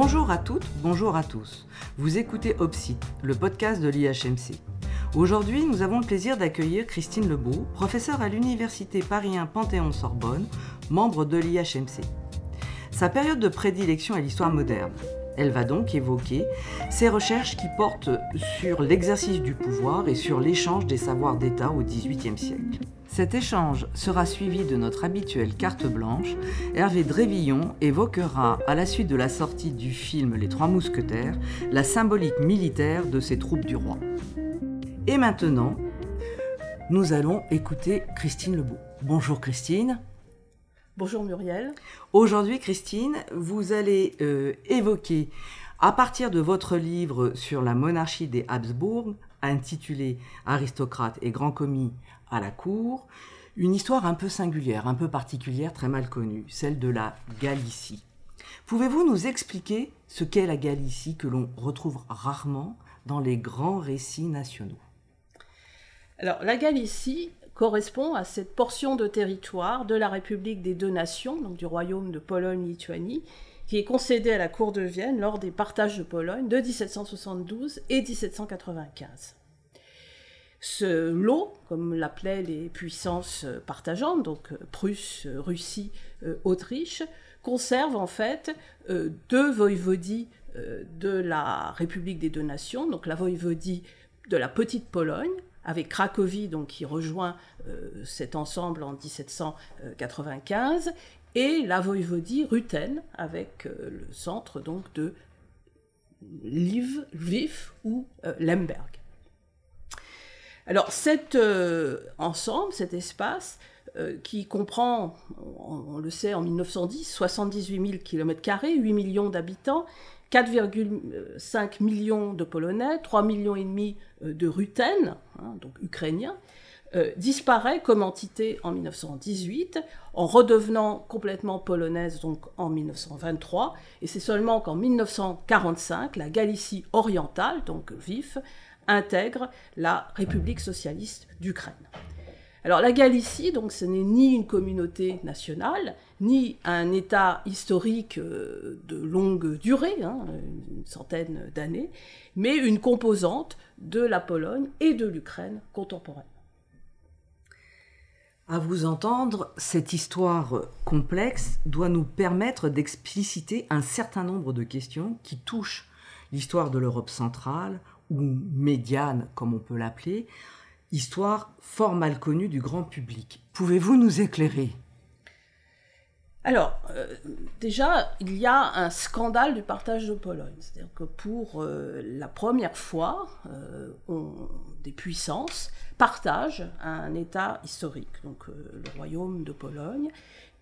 Bonjour à toutes, bonjour à tous. Vous écoutez Opsite, le podcast de l'IHMC. Aujourd'hui, nous avons le plaisir d'accueillir Christine Lebeau, professeure à l'Université Paris Panthéon-Sorbonne, membre de l'IHMC. Sa période de prédilection est l'histoire moderne. Elle va donc évoquer ses recherches qui portent sur l'exercice du pouvoir et sur l'échange des savoirs d'État au XVIIIe siècle. Cet échange sera suivi de notre habituelle carte blanche. Hervé Drévillon évoquera, à la suite de la sortie du film Les Trois Mousquetaires, la symbolique militaire de ces troupes du roi. Et maintenant, nous allons écouter Christine Lebeau. Bonjour Christine. Bonjour Muriel. Aujourd'hui, Christine, vous allez euh, évoquer, à partir de votre livre sur la monarchie des Habsbourg, intitulé Aristocrates et grands commis à la cour, une histoire un peu singulière, un peu particulière, très mal connue, celle de la Galicie. Pouvez-vous nous expliquer ce qu'est la Galicie que l'on retrouve rarement dans les grands récits nationaux? Alors, la Galicie, correspond à cette portion de territoire de la République des deux nations, donc du royaume de Pologne-Lituanie, qui est concédée à la cour de Vienne lors des partages de Pologne de 1772 et 1795. Ce lot, comme l'appelaient les puissances partageantes, donc Prusse, Russie, Autriche, conserve en fait deux voïvodies de la République des deux nations, donc la voïvodie de la Petite Pologne, avec Cracovie, donc, qui rejoint euh, cet ensemble en 1795, et la voïvodie Ruthène, avec euh, le centre donc, de Lviv ou euh, Lemberg. Alors cet ensemble, cet espace, qui comprend, on, le sait, en 1910, 78 000 km, 8 millions d'habitants, 4,5 millions de Polonais, 3 millions et demi euh, de Ruthènes, hein, donc ukrainiens, euh, disparaît comme entité en 1918, en redevenant complètement polonaise donc en 1923, et c'est seulement qu'en 1945, la Galicie orientale, donc VIF, intègre la République socialiste d'Ukraine. Alors la Galicie, donc, ce n'est ni une communauté nationale, ni un État historique euh, de longue durée, hein, une centaine d'années, mais une composante de la Pologne et de l'Ukraine contemporaine. À vous entendre, cette histoire complexe doit nous permettre d'expliciter un certain nombre de questions qui touchent l'histoire de l'Europe centrale, ou médiane comme on peut l'appeler, histoire fort mal connue du grand public. Pouvez-vous nous éclairer? Alors, euh, déjà, il y a un scandale du partage de Pologne. C'est-à-dire que pour euh, la première fois, euh, des puissances partagent un État historique, donc le royaume de Pologne.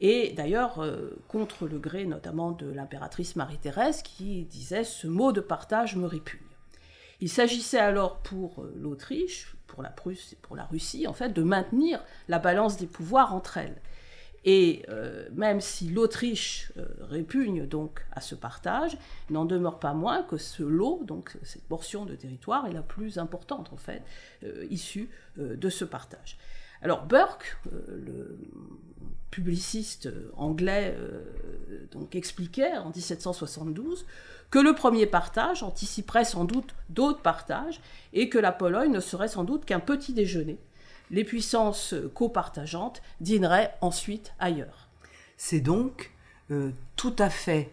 Et d'ailleurs, contre le gré notamment de l'impératrice Marie-Thérèse, qui disait Ce mot de partage me répugne. Il s'agissait alors pour l'Autriche, pour la Prusse et pour la Russie, en fait, de maintenir la balance des pouvoirs entre elles. Et euh, même si l'Autriche euh, répugne donc à ce partage, il n'en demeure pas moins que ce lot, donc cette portion de territoire, est la plus importante en fait, issue de ce partage. Alors Burke, le publiciste anglais, donc expliquait en 1772 que le premier partage anticiperait sans doute d'autres partages et que la Pologne ne serait sans doute qu'un petit déjeuner. Les puissances copartageantes dîneraient ensuite ailleurs. C'est donc euh, tout à fait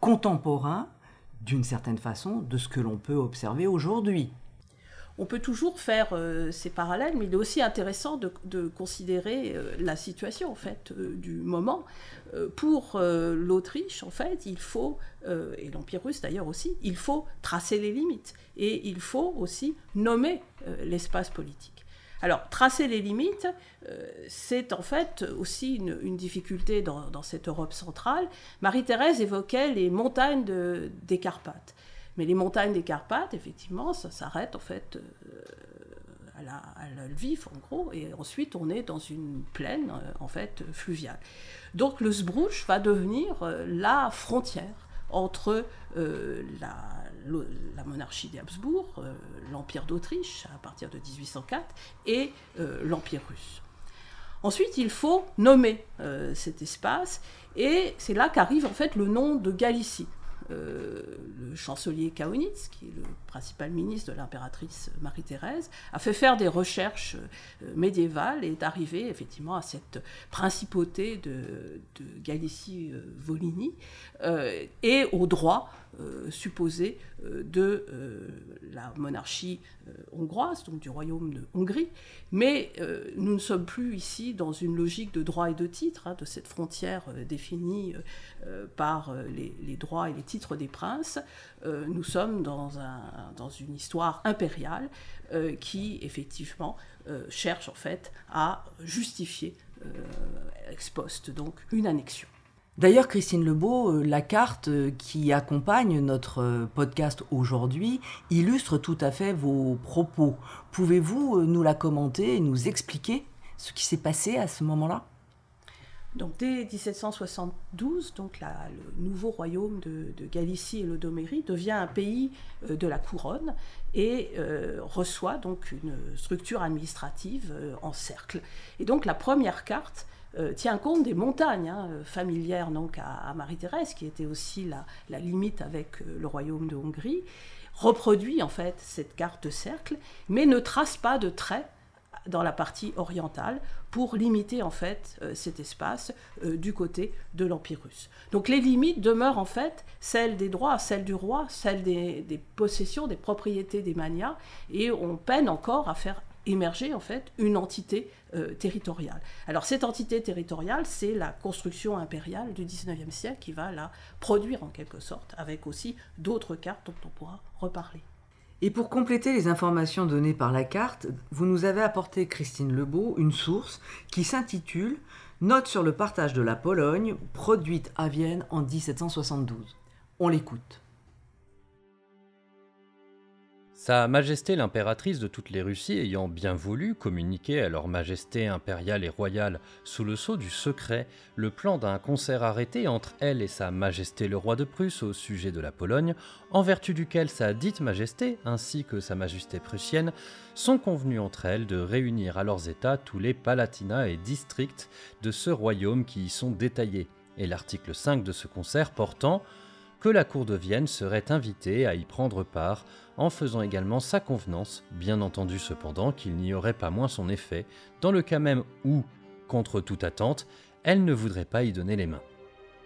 contemporain, d'une certaine façon, de ce que l'on peut observer aujourd'hui on peut toujours faire euh, ces parallèles, mais il est aussi intéressant de, considérer euh, la situation en fait euh, du moment. pour l'Autriche, en fait, il faut et l'Empire russe d'ailleurs aussi, il faut tracer les limites et il faut aussi nommer l'espace politique. Alors, tracer les limites, c'est en fait aussi une, difficulté dans, cette Europe centrale. Marie-Thérèse évoquait les montagnes des Carpates. Mais les montagnes des Carpates, effectivement, ça s'arrête en fait euh, à, la, en gros, et ensuite on est dans une plaine euh, en fait fluviale. Donc le Sbruch va devenir euh, la frontière entre la, la, monarchie des Habsbourg, l'Empire d'Autriche à partir de 1804, et l'Empire russe. Ensuite, il faut nommer cet espace, et c'est là qu'arrive en fait le nom de Galicie. Le chancelier Kaunitz, qui est le principal ministre de l'impératrice Marie-Thérèse, a fait faire des recherches médiévales et est arrivé effectivement à cette principauté de, Galicie-Volhynie et au droit euh, supposé euh, de euh, la monarchie hongroise, donc du royaume de Hongrie. Mais nous ne sommes plus ici dans une logique de droit et de titre, hein, de cette frontière définie par les, droits et les titres des princes. nous sommes dans, un, dans une histoire impériale qui, effectivement, cherche en fait à justifier ex post, donc une annexion. D'ailleurs, Christine Lebeau, euh, la carte euh, qui accompagne notre euh, podcast aujourd'hui illustre tout à fait vos propos. Pouvez-vous nous la commenter et nous expliquer ce qui s'est passé à ce moment-là? Donc dès 1772, donc le nouveau royaume de, Galicie et l'Odomérie devient un pays de la couronne et reçoit donc une structure administrative en cercle. Et donc la première carte euh, tient compte des montagnes hein, euh, familières donc à, Marie-Thérèse, qui était aussi la, limite avec euh, le royaume de Hongrie, reproduit en fait cette carte de cercle, mais ne trace pas de traits dans la partie orientale pour limiter en fait cet espace du côté de l'Empire russe. Donc les limites demeurent en fait celles des droits, celles du roi, celles des, des possessions, des propriétés des manias, et on peine encore à faire émerger en fait une entité euh, territoriale. Alors cette entité territoriale, c'est la construction impériale du 19e siècle qui va la produire en quelque sorte, avec aussi d'autres cartes dont on pourra reparler. Et pour compléter les informations données par la carte, vous nous avez apporté, Christine Lebeau, une source qui s'intitule Note sur le partage de la Pologne, produite à Vienne en 1772. On l'écoute. Sa Majesté l'impératrice de toutes les Russies ayant bien voulu communiquer à leur Majesté impériale et royale sous le sceau du secret le plan d'un concert arrêté entre elle et Sa Majesté le roi de Prusse au sujet de la Pologne, en vertu duquel sa dite Majesté ainsi que Sa Majesté prussienne sont convenus entre elles de réunir à leurs états tous les palatinats et districts de ce royaume qui y sont détaillés, et l'article 5 de ce concert portant que la cour de Vienne serait invitée à y prendre part, en faisant également sa convenance, bien entendu cependant qu'il n'y aurait pas moins son effet, dans le cas même où, contre toute attente, elle ne voudrait pas y donner les mains.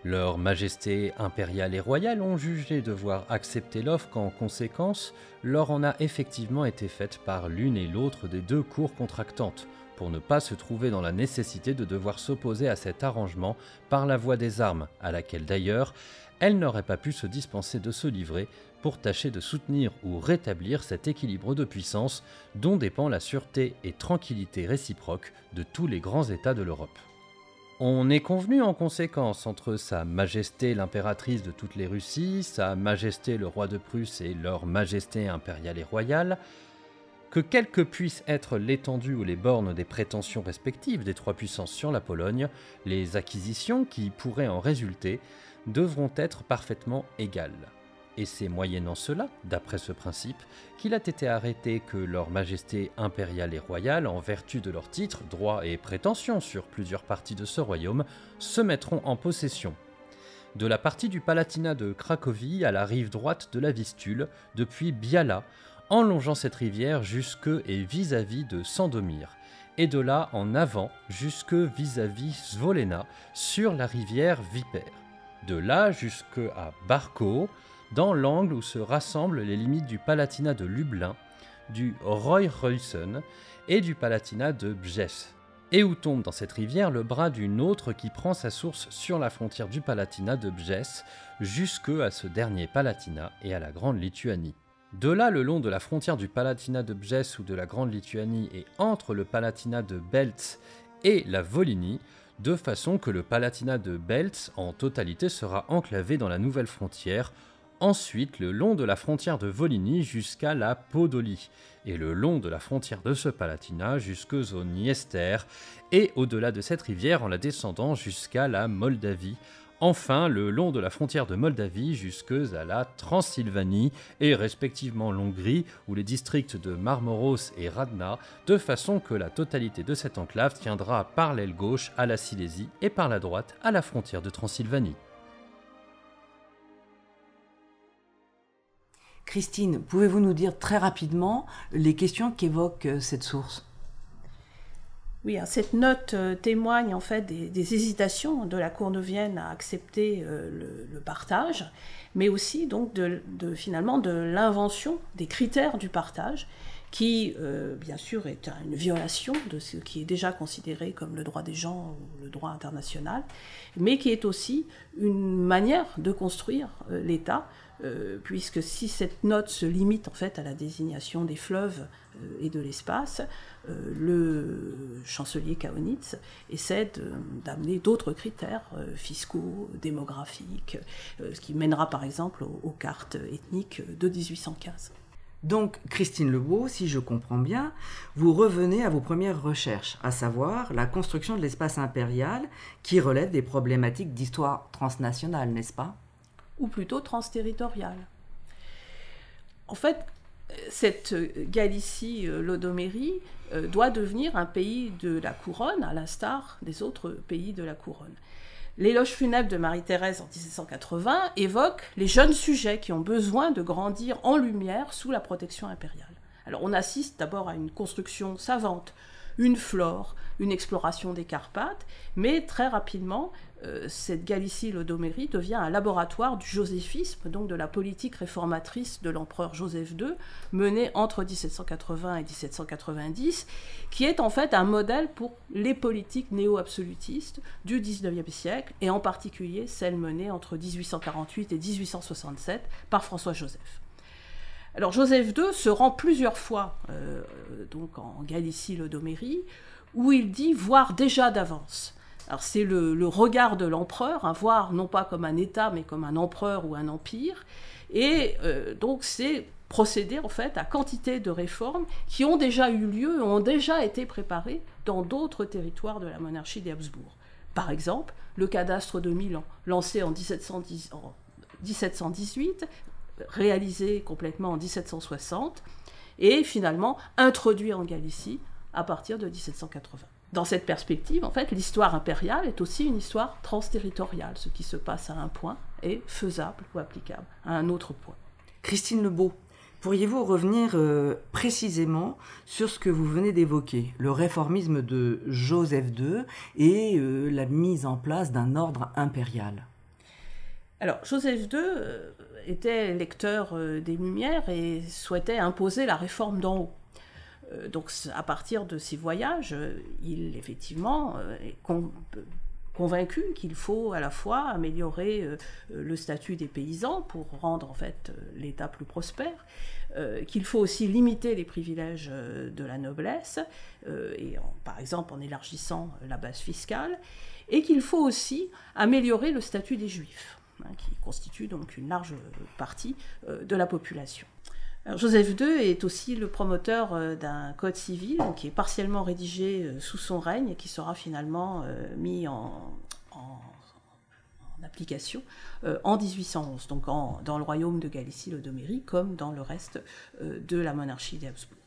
Leur Majesté impériale et royale ont jugé devoir accepter l'offre qu'en conséquence, l'or en a effectivement été faite par l'une et l'autre des deux cours contractantes, pour ne pas se trouver dans la nécessité de devoir s'opposer à cet arrangement par la voie des armes, à laquelle d'ailleurs elle n'aurait pas pu se dispenser de se livrer pour tâcher de soutenir ou rétablir cet équilibre de puissance dont dépend la sûreté et tranquillité réciproque de tous les grands États de l'Europe. On est convenu en conséquence entre Sa Majesté l'impératrice de toutes les Russies, Sa Majesté le roi de Prusse et leur Majesté impériale et royale, que quelle que puisse être l'étendue ou les bornes des prétentions respectives des trois puissances sur la Pologne, les acquisitions qui pourraient en résulter devront être parfaitement égales. Et c'est moyennant cela, d'après ce principe, qu'il a été arrêté que leur Majesté impériale et royale, en vertu de leurs titres, droits et prétentions sur plusieurs parties de ce royaume, se mettront en possession. De la partie du Palatinat de Cracovie à la rive droite de la Vistule, depuis Biala, en longeant cette rivière jusque et vis-à-vis de Sandomir, et de là en avant jusque vis-à-vis Svolena, sur la rivière Vipère de là jusqu'à Barco, dans l'angle où se rassemblent les limites du Palatinat de Lublin, du Reusen et du Palatinat de Bjes, et où tombe dans cette rivière le bras d'une autre qui prend sa source sur la frontière du Palatinat de Bjes jusque à ce dernier Palatinat et à la Grande Lituanie. De là, le long de la frontière du Palatinat de Bjes ou de la Grande Lituanie et entre le Palatinat de Belts et la Volhynie, de façon que le Palatinat de Belts en totalité sera enclavé dans la nouvelle frontière, ensuite le long de la frontière de Volhynie jusqu'à la Podolie, et le long de la frontière de ce Palatinat jusqu'au Niester, et au-delà de cette rivière en la descendant jusqu'à la Moldavie, enfin le long de la frontière de Moldavie jusque à la Transylvanie et respectivement l'Hongrie ou les districts de Marmoros et Radna, de façon que la totalité de cette enclave tiendra par l'aile gauche à la Silésie et par la droite à la frontière de Transylvanie. Christine, pouvez-vous nous dire très rapidement les questions qu'évoque euh, cette source? Oui, hein, cette note euh, témoigne en fait des, hésitations de la Courneuvienne à accepter euh, le, partage, mais aussi donc de, finalement de l'invention des critères du partage, qui bien sûr est une violation de ce qui est déjà considéré comme le droit des gens ou le droit international, mais qui est aussi une manière de construire l'État euh, puisque si cette note se limite en fait à la désignation des fleuves euh, et de l'espace, euh, le chancelier Kaunitz essaie d'amener d'autres critères fiscaux, démographiques, ce qui mènera par exemple aux, cartes ethniques de 1815. Donc, Christine Lebeau, si je comprends bien, vous revenez à vos premières recherches, à savoir la construction de l'espace impérial qui relève des problématiques d'histoire transnationale, n'est-ce pas? Ou plutôt transterritoriale. En fait, cette Galicie euh, Lodomérie euh, doit devenir un pays de la couronne, à l'instar des autres pays de la couronne. L'éloge funèbre de Marie-Thérèse en 1780 évoque les jeunes sujets qui ont besoin de grandir en lumière sous la protection impériale. Alors on assiste d'abord à une construction savante, une flore, une exploration des Carpates, mais très rapidement, euh, cette Galicie-Lodomérie devient un laboratoire du joséphisme, donc de la politique réformatrice de l'empereur Joseph II, menée entre 1780 et 1790, qui est en fait un modèle pour les politiques néo-absolutistes du XIXe siècle, et en particulier celle menée entre 1848 et 1867 par François-Joseph. Alors Joseph II se rend plusieurs fois euh, donc en Galicie-Lodomérie, où il dit voir déjà d'avance. Alors c'est le, regard de l'empereur, voir non pas comme un État, mais comme un empereur ou un empire. Et euh, donc c'est procéder en fait à quantité de réformes qui ont déjà eu lieu, ont déjà été préparées dans d'autres territoires de la monarchie des Habsbourg. Par exemple, le cadastre de Milan, lancé en, 1710, en 1718, réalisé complètement en 1760 et finalement introduit en Galicie à partir de 1780. Dans cette perspective, en fait, l'histoire impériale est aussi une histoire transterritoriale. Ce qui se passe à un point est faisable ou applicable à un autre point. Christine Lebeau, pourriez-vous revenir euh, précisément sur ce que vous venez d'évoquer, le réformisme de Joseph II et euh, la mise en place d'un ordre impérial? Alors, Joseph II euh, était lecteur euh, des Lumières et souhaitait imposer la réforme d'en haut. Euh, donc à partir de ces voyages, il effectivement est convaincu qu'il faut à la fois améliorer le statut des paysans pour rendre en fait l'État plus prospère, qu'il faut aussi limiter les privilèges de la noblesse, par exemple en élargissant la base fiscale, et qu'il faut aussi améliorer le statut des juifs. Hein, qui constitue donc une large partie euh, de la population. Joseph II est aussi le promoteur euh, d'un code civil qui est partiellement rédigé euh, sous son règne et qui sera finalement mis en, application en 1811, donc dans le royaume de Galicie-Lodomérie comme dans le reste de la monarchie des Habsbourg.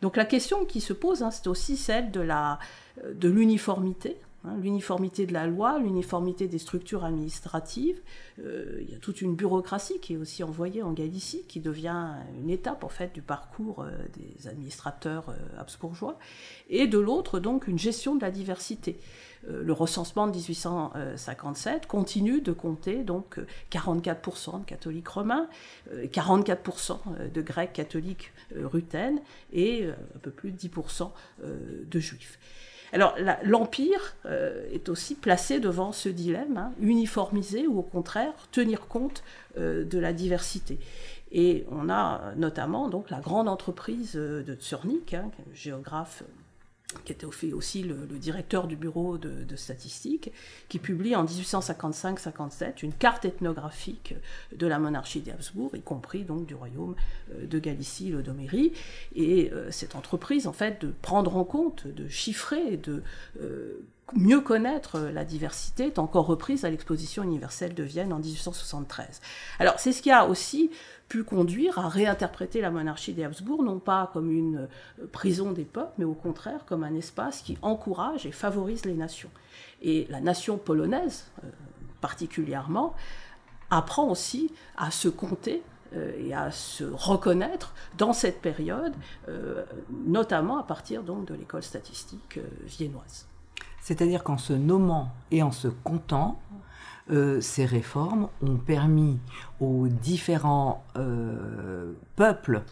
Donc la question qui se pose, hein, c'est aussi celle de l'uniformité l'uniformité de la loi, l'uniformité des structures administratives. Euh, il y a toute une bureaucratie qui est aussi envoyée en Galicie, qui devient une étape en fait du parcours euh, des administrateurs euh, habsbourgeois. Et de l'autre, donc, une gestion de la diversité. le recensement de 1857 continue de compter donc 44% de catholiques romains, 44% de grecs catholiques rutènes et un peu plus de 10% de juifs. Alors l'Empire euh, est aussi placé devant ce dilemme, hein, uniformiser ou au contraire tenir compte euh, de la diversité. Et on a notamment donc la grande entreprise euh, de Zurich, hein, géographe qui était aussi le, directeur du bureau de, de statistique, qui publie en 1855-57 une carte ethnographique de la monarchie des Habsbourg, y compris donc du royaume euh, de Galicie, l'Odomérie. Et euh, cette entreprise, en fait, de prendre en compte, de chiffrer, de euh, mieux connaître la diversité est encore reprise à l'exposition universelle de Vienne en 1873. Alors c'est ce qui a aussi pu conduire à réinterpréter la monarchie des Habsbourg, non pas comme une euh, prison des peuples, mais au contraire comme un espace qui encourage et favorise les nations. Et la nation polonaise, euh, particulièrement, apprend aussi à se compter et à se reconnaître dans cette période, notamment à partir donc de l'école statistique viennoise. C'est-à-dire qu'en se nommant et en se comptant, ces réformes ont permis aux différents peuples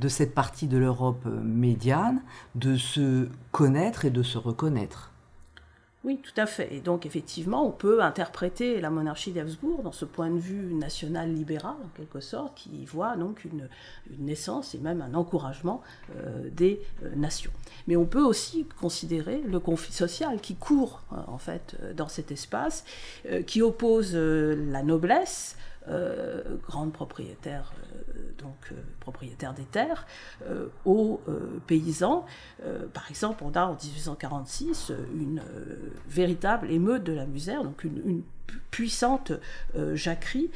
de cette partie de l'Europe médiane de se connaître et de se reconnaître. Oui, tout à fait. Et donc, effectivement, on peut interpréter la monarchie d'Habsbourg dans ce point de vue national libéral, en quelque sorte, qui voit donc une, naissance et même un encouragement euh, des euh, nations. Mais on peut aussi considérer le conflit social qui court, euh, en fait, dans cet espace, qui oppose la noblesse, grande propriétaire donc euh, des terres, euh, aux euh, paysans. par exemple, on a en 1846 une véritable émeute de la misère, donc une, puissante jacquerie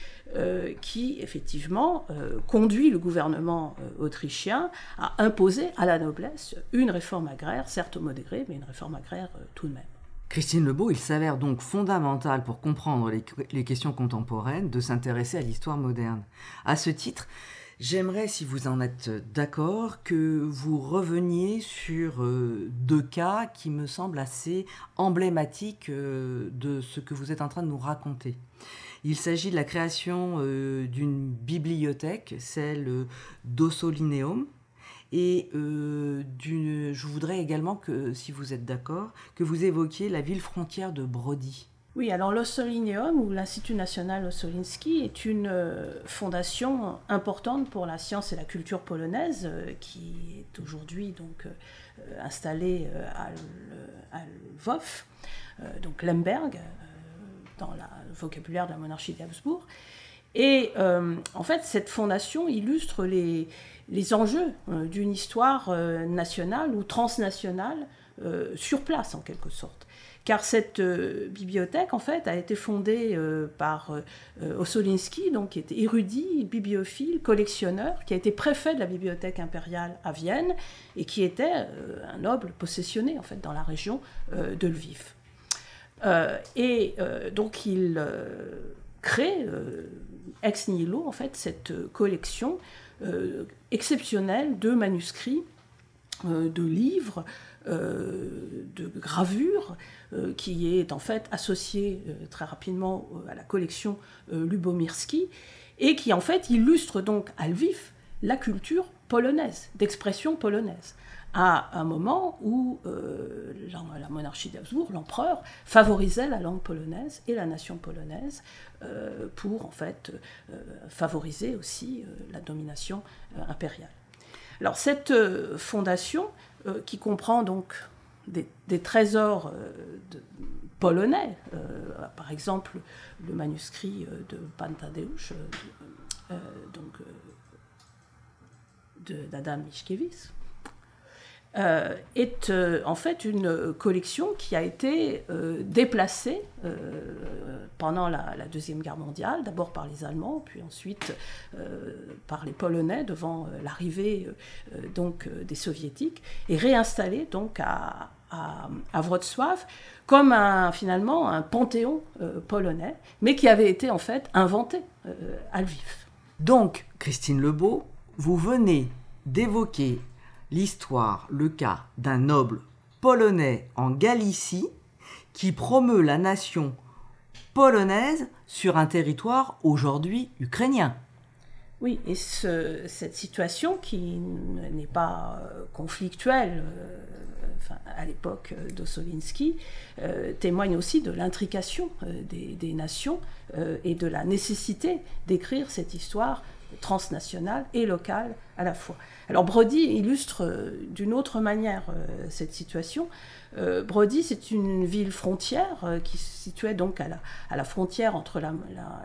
qui effectivement conduit le gouvernement autrichien à imposer à la noblesse une réforme agraire, certes modérée, mais une réforme agraire tout de même. Christine Lebeau, il s'avère donc fondamental pour comprendre les, questions contemporaines de s'intéresser à l'histoire moderne. À ce titre, J'aimerais, si vous en êtes d'accord, que vous reveniez sur euh, deux cas qui me semblent assez emblématiques euh, de ce que vous êtes en train de nous raconter. Il s'agit de la création euh, d'une bibliothèque, celle d'Ossolineum, et je voudrais également que, si vous êtes d'accord, que vous évoquiez la ville frontière de Brody. Oui, alors l'Ossolineum, ou l'Institut national Ossolinski, est une euh, fondation importante pour la science et la culture polonaise, euh, qui est aujourd'hui donc euh, installée à, Lwów, donc Lemberg, dans le vocabulaire de la monarchie d'Habsbourg. Et en fait, cette fondation illustre les, enjeux d'une histoire nationale ou transnationale sur place, en quelque sorte car cette euh, bibliothèque, en fait, a été fondée euh, par euh, Ossolinski, donc, qui était érudit, bibliophile, collectionneur, qui a été préfet de la bibliothèque impériale à Vienne et qui était un noble possessionné, en fait, dans la région de Lviv. et donc, il crée ex nihilo, en fait, cette collection exceptionnelle de manuscrits, de livres, de gravures, euh, qui est en fait associé euh, très rapidement euh, à la collection Lubomirski, et qui en fait illustre donc à Lviv la culture polonaise, d'expression polonaise à un moment où la, monarchie d'Habsbourg, l'empereur, favorisait la langue polonaise et la nation polonaise pour en fait favoriser aussi la domination impériale. Alors cette fondation, qui comprend donc des, trésors euh, polonais, euh, par exemple le manuscrit euh, de Pantadeusz, donc d'Adam Mickiewicz, est en fait une collection qui a été déplacée pendant la, Deuxième Guerre mondiale, d'abord par les Allemands, puis ensuite par les Polonais devant l'arrivée donc des Soviétiques, et réinstallée donc à, à, Wrocław comme un, finalement un panthéon euh, polonais, mais qui avait été en fait inventé euh, à Lviv. Donc, Christine Lebeau, vous venez d'évoquer l'histoire, le cas d'un noble polonais en Galicie qui promeut la nation polonaise sur un territoire aujourd'hui ukrainien. Oui, et cette situation qui n'est pas euh, conflictuelle, à l'époque euh, d'Ossolinsky, euh, témoigne aussi de l'intrication euh, des, nations et de la nécessité d'écrire cette histoire transnationale et locale à la fois. Alors Brody illustre d'une autre manière cette situation. Brody, c'est une ville frontière qui se situait donc à la, frontière entre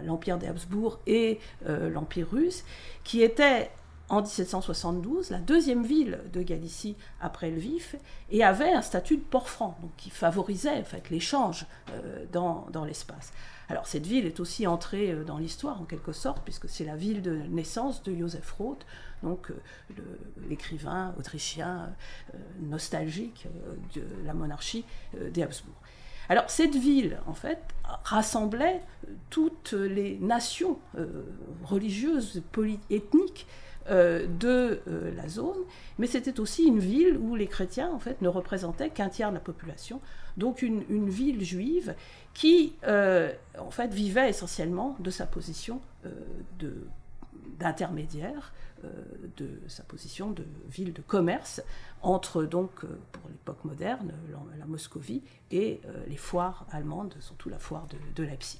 l'Empire des Habsbourg et l'Empire russe, qui était en 1772 la deuxième ville de Galicie après Lviv et avait un statut de port franc, donc qui favorisait en fait, l'échange euh, dans l'espace. Alors cette ville est aussi entrée euh, dans l'histoire en quelque sorte, puisque c'est la ville de naissance de Joseph Roth, donc euh, l'écrivain autrichien nostalgique de la monarchie des Habsbourg. Alors cette ville, en fait, rassemblait toutes les nations religieuses, ethniques de la zone, mais c'était aussi une ville où les chrétiens en fait ne représentaient qu'un tiers de la population, donc une, ville juive qui en fait vivait essentiellement de sa position d'intermédiaire euh, de sa position de ville de commerce entre donc euh, pour l'époque moderne la, Moscovie et euh, les foires allemandes, surtout la foire de, Leipzig.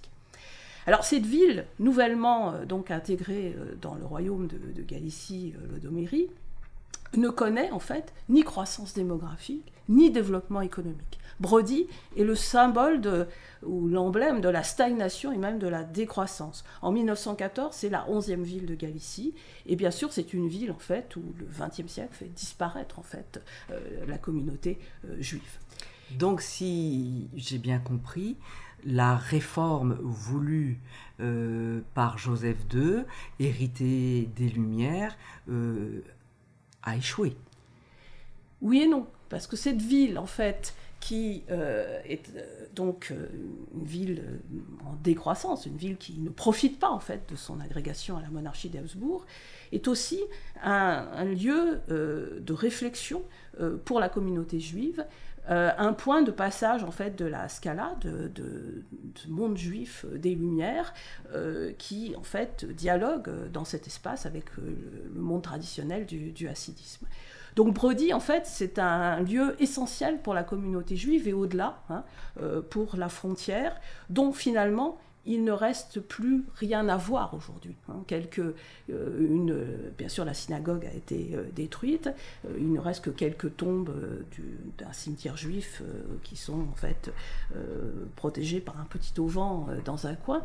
Alors cette ville, nouvellement donc intégrée dans le royaume de, de Galicie-Lodomérie, ne connaît en fait ni croissance démographique, ni développement économique. Brody est le symbole ou l'emblème de la stagnation et même de la décroissance. En 1914, c'est la 11e ville de Galicie, et bien sûr, c'est une ville en fait où le XXe siècle fait disparaître en fait euh, la communauté euh, juive. Donc, si j'ai bien compris, la réforme voulue euh, par Joseph II, héritée des Lumières, a échoué. Oui et non, parce que cette ville, en fait, qui euh, est euh, donc euh, une ville en décroissance, une ville qui ne profite pas en fait de son agrégation à la monarchie d'Habsbourg, est aussi un, lieu de réflexion pour la communauté juive, un point de passage en fait de la scala de, de, monde juif des Lumières, qui en fait dialogue dans cet espace avec le, monde traditionnel du, du hassidisme. Donc Brody, en fait, c'est un lieu essentiel pour la communauté juive et au-delà, hein, euh, pour la frontière, dont finalement il ne reste plus rien à voir aujourd'hui. Hein. Euh, bien sûr, la synagogue a été euh, détruite. il ne reste que quelques tombes d'un cimetière juif qui sont en fait protégées par un petit auvent dans un coin.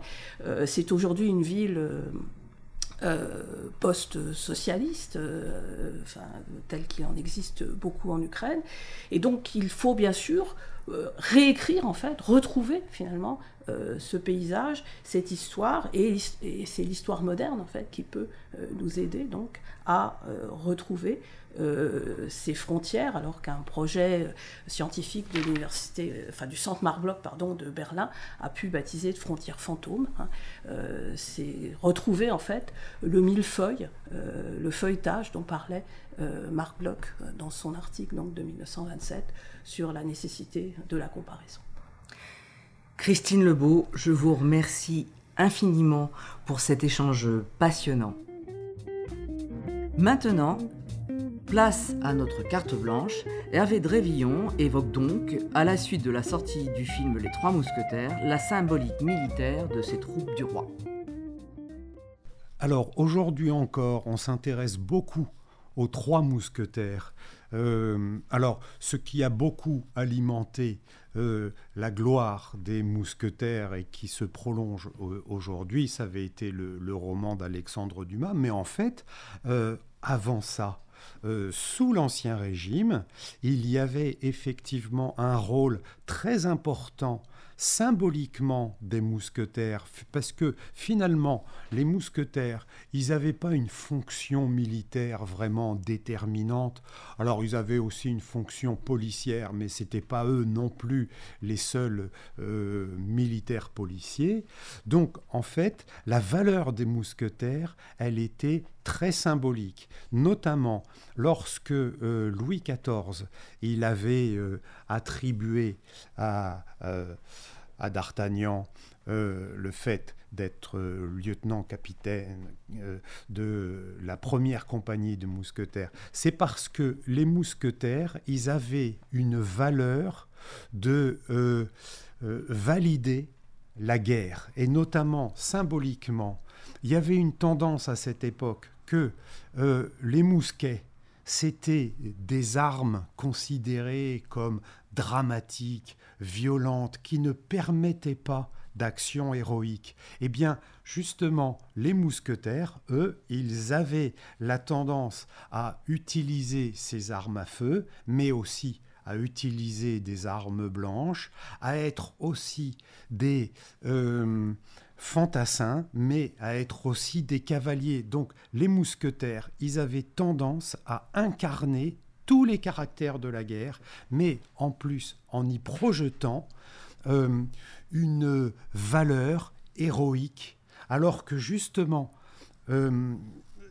c'est aujourd'hui une ville euh, post-socialiste, euh, enfin, tel qu'il en existe beaucoup en Ukraine. Et donc il faut bien sûr euh, réécrire, en fait, retrouver finalement ce paysage, cette histoire, et, c'est l'histoire moderne en fait qui peut nous aider donc à retrouver euh, ces frontières, alors qu'un projet scientifique de l'université, euh, enfin du centre Marc pardon, de Berlin a pu baptiser de frontières fantômes. Hein. Euh, c'est retrouver en fait le millefeuille, le feuilletage dont parlait Marc Bloch dans son article donc, de 1927 sur la nécessité de la comparaison. Christine Lebeau, je vous remercie infiniment pour cet échange passionnant. Maintenant, Place à notre carte blanche, Hervé Drévillon évoque donc, à la suite de la sortie du film Les Trois Mousquetaires, la symbolique militaire de ces troupes du roi. Alors aujourd'hui encore, on s'intéresse beaucoup aux Trois Mousquetaires. Euh, alors, ce qui a beaucoup alimenté euh, la gloire des mousquetaires et qui se prolonge aujourd'hui, ça avait été le, roman d'Alexandre Dumas, mais en fait, euh, avant ça, euh, sous l'Ancien Régime, il y avait effectivement un rôle très important symboliquement des mousquetaires, parce que finalement, les mousquetaires, ils n'avaient pas une fonction militaire vraiment déterminante. Alors, ils avaient aussi une fonction policière, mais ce n'étaient pas eux non plus les seuls euh, militaires policiers. Donc, en fait, la valeur des mousquetaires, elle était très symbolique, notamment lorsque euh, Louis XIV, il avait euh, attribué à, euh, à D'Artagnan le fait d'être lieutenant-capitaine de la première compagnie de mousquetaires, c'est parce que les mousquetaires, ils avaient une valeur de valider la guerre, et notamment symboliquement. Il y avait une tendance à cette époque que euh, les mousquets, c'était des armes considérées comme dramatiques, violentes, qui ne permettaient pas d'action héroïque. Eh bien, justement, les mousquetaires, eux, ils avaient la tendance à utiliser ces armes à feu, mais aussi à utiliser des armes blanches, à être aussi des... Euh, fantassins, mais à être aussi des cavaliers. Donc les mousquetaires, ils avaient tendance à incarner tous les caractères de la guerre, mais en plus en y projetant euh, une valeur héroïque, alors que justement, euh,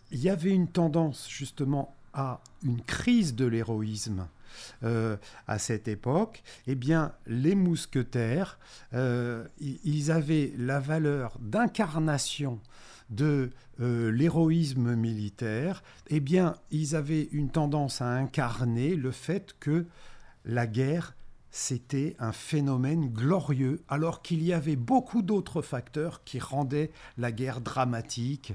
il y avait une tendance justement à une crise de l'héroïsme euh, à cette époque, eh bien, les mousquetaires, euh, ils avaient la valeur d'incarnation de euh, l'héroïsme militaire, eh bien, ils avaient une tendance à incarner le fait que la guerre c'était un phénomène glorieux, alors qu'il y avait beaucoup d'autres facteurs qui rendaient la guerre dramatique,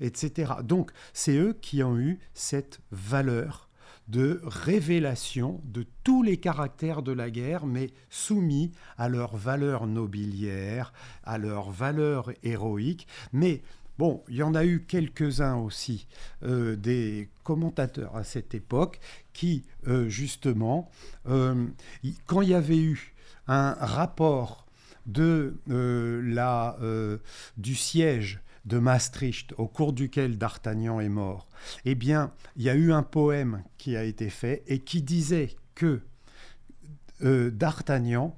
etc. Donc, c'est eux qui ont eu cette valeur de révélation de tous les caractères de la guerre, mais soumis à leur valeur nobilière, à leur valeur héroïque. Mais bon, il y en a eu quelques-uns aussi, euh, des commentateurs à cette époque, qui, euh, justement, euh, quand il y avait eu un rapport de, la, du siège de Maastricht, au cours duquel D'Artagnan est mort, eh bien, il y a eu un poème qui a été fait et qui disait que euh, D'Artagnan,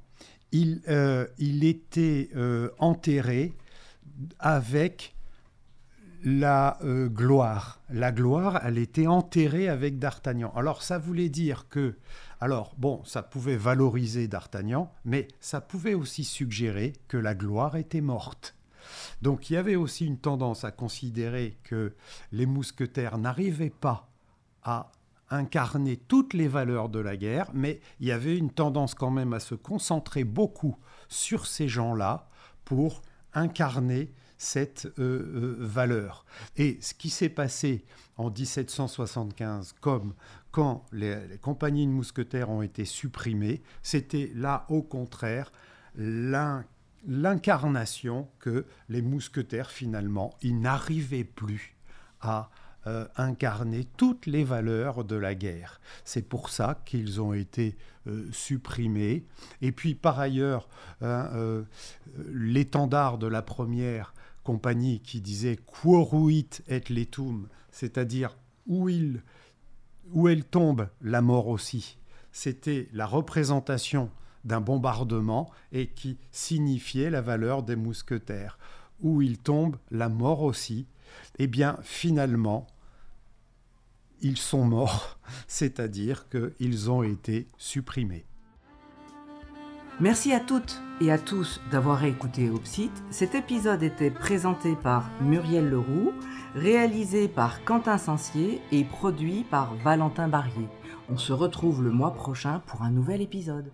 il, euh, était euh, enterré avec la gloire. La gloire, elle était enterrée avec D'Artagnan. Alors, ça voulait dire que, alors, bon, ça pouvait valoriser D'Artagnan, mais ça pouvait aussi suggérer que la gloire était morte. Donc il y avait aussi une tendance à considérer que les mousquetaires n'arrivaient pas à incarner toutes les valeurs de la guerre, mais il y avait une tendance quand même à se concentrer beaucoup sur ces gens-là pour incarner cette euh, euh, valeur. Et ce qui s'est passé en 1775, comme quand les, compagnies de mousquetaires ont été supprimées, c'était là au contraire l'un l'incarnation que les mousquetaires, finalement, ils n'arrivaient plus à euh, incarner toutes les valeurs de la guerre. C'est pour ça qu'ils ont été euh, supprimés. Et puis, par ailleurs, hein, euh, l'étendard de la première compagnie qui disait Quoruit et letum, c'est-à-dire où, il, où elle tombe, la mort aussi. C'était la représentation d'un bombardement et qui signifiait la valeur des mousquetaires. Où ils tombent, la mort aussi. Eh bien, finalement, ils sont morts, c'est-à-dire qu'ils ont été supprimés. Merci à toutes et à tous d'avoir écouté Opsite. Cet épisode était présenté par Muriel Leroux, réalisé par Quentin Sancier et produit par Valentin Barrier. On se retrouve le mois prochain pour un nouvel épisode.